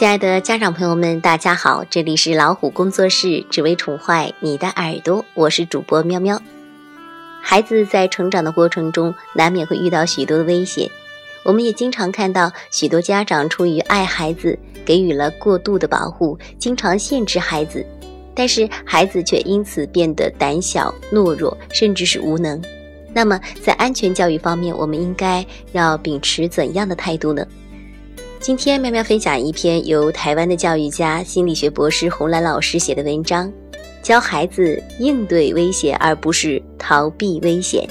亲爱的家长朋友们，大家好，这里是老虎工作室，只为宠坏你的耳朵，我是主播喵喵。孩子在成长的过程中，难免会遇到许多的危险，我们也经常看到许多家长出于爱孩子，给予了过度的保护，经常限制孩子，但是孩子却因此变得胆小、懦弱，甚至是无能。那么，在安全教育方面，我们应该要秉持怎样的态度呢？今天喵喵分享一篇由台湾的教育家、心理学博士洪兰老师写的文章，教孩子应对危险，而不是逃避危险。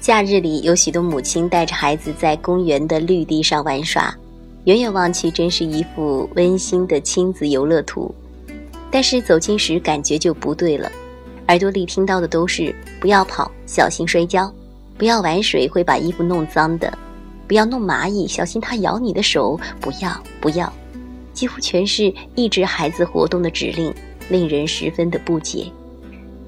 假日里，有许多母亲带着孩子在公园的绿地上玩耍，远远望去，真是一幅温馨的亲子游乐图。但是走近时，感觉就不对了，耳朵里听到的都是“不要跑，小心摔跤”。不要玩水，会把衣服弄脏的；不要弄蚂蚁，小心它咬你的手。不要，不要，几乎全是抑制孩子活动的指令，令人十分的不解。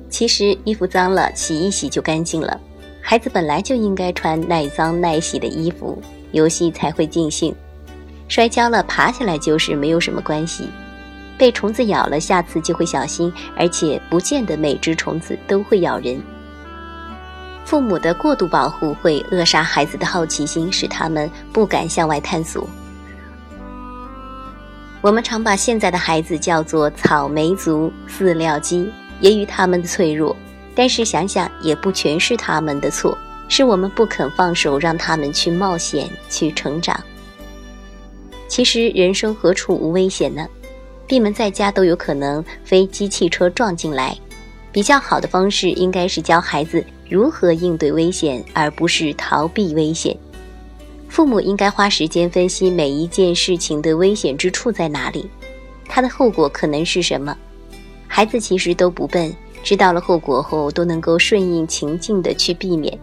其实衣服脏了，洗一洗就干净了。孩子本来就应该穿耐脏耐洗的衣服，游戏才会尽兴。摔跤了，爬起来就是没有什么关系。被虫子咬了，下次就会小心，而且不见得每只虫子都会咬人。父母的过度保护会扼杀孩子的好奇心，使他们不敢向外探索。我们常把现在的孩子叫做“草莓族”、“饲料鸡”，揶揄他们的脆弱。但是想想，也不全是他们的错，是我们不肯放手，让他们去冒险、去成长。其实人生何处无危险呢？闭门在家都有可能飞机、汽车撞进来。比较好的方式应该是教孩子。如何应对危险，而不是逃避危险？父母应该花时间分析每一件事情的危险之处在哪里，它的后果可能是什么。孩子其实都不笨，知道了后果后都能够顺应情境的去避免。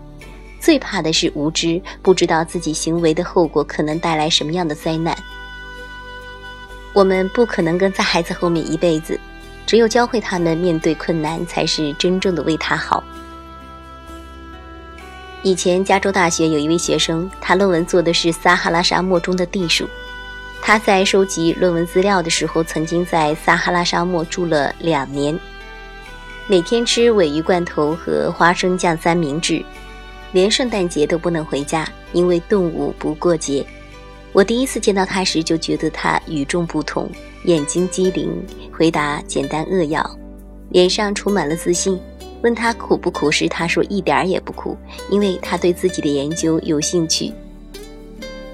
最怕的是无知，不知道自己行为的后果可能带来什么样的灾难。我们不可能跟在孩子后面一辈子，只有教会他们面对困难，才是真正的为他好。以前，加州大学有一位学生，他论文做的是撒哈拉沙漠中的地鼠。他在收集论文资料的时候，曾经在撒哈拉沙漠住了两年，每天吃尾鱼罐头和花生酱三明治，连圣诞节都不能回家，因为动物不过节。我第一次见到他时，就觉得他与众不同，眼睛机灵，回答简单扼要，脸上充满了自信。问他苦不苦时，他说一点儿也不苦，因为他对自己的研究有兴趣。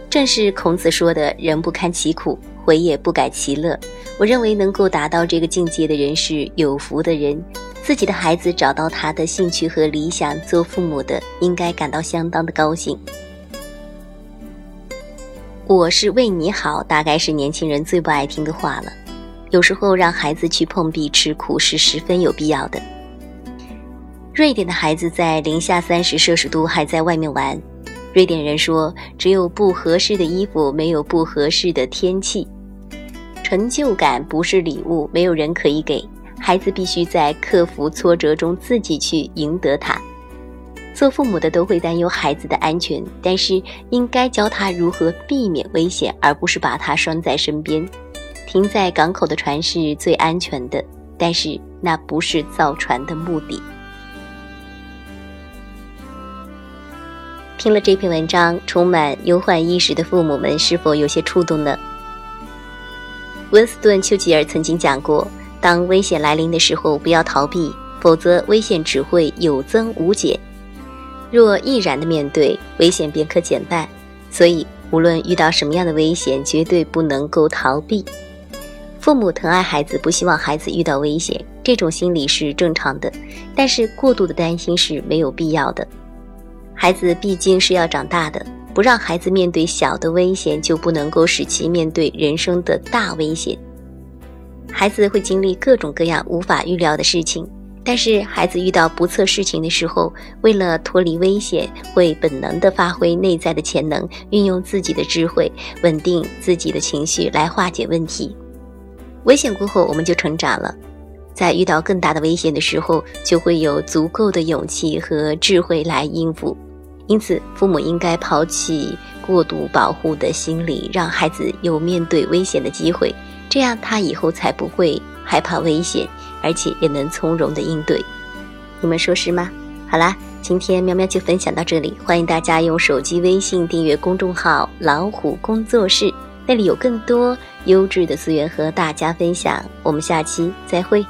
正是孔子说的“人不堪其苦，回也不改其乐”。我认为能够达到这个境界的人是有福的人。自己的孩子找到他的兴趣和理想，做父母的应该感到相当的高兴。我是为你好，大概是年轻人最不爱听的话了。有时候让孩子去碰壁吃苦是十分有必要的。瑞典的孩子在零下三十摄氏度还在外面玩。瑞典人说：“只有不合适的衣服，没有不合适的天气。”成就感不是礼物，没有人可以给孩子，必须在克服挫折中自己去赢得它。做父母的都会担忧孩子的安全，但是应该教他如何避免危险，而不是把他拴在身边。停在港口的船是最安全的，但是那不是造船的目的。听了这篇文章，充满忧患意识的父母们是否有些触动呢？温斯顿·丘吉尔曾经讲过：“当危险来临的时候，不要逃避，否则危险只会有增无减。若毅然的面对危险，便可减半。所以，无论遇到什么样的危险，绝对不能够逃避。父母疼爱孩子，不希望孩子遇到危险，这种心理是正常的，但是过度的担心是没有必要的。”孩子毕竟是要长大的，不让孩子面对小的危险，就不能够使其面对人生的大危险。孩子会经历各种各样无法预料的事情，但是孩子遇到不测事情的时候，为了脱离危险，会本能的发挥内在的潜能，运用自己的智慧，稳定自己的情绪来化解问题。危险过后，我们就成长了，在遇到更大的危险的时候，就会有足够的勇气和智慧来应付。因此，父母应该抛弃过度保护的心理，让孩子有面对危险的机会，这样他以后才不会害怕危险，而且也能从容的应对。你们说是吗？好啦，今天喵喵就分享到这里，欢迎大家用手机微信订阅公众号“老虎工作室”，那里有更多优质的资源和大家分享。我们下期再会。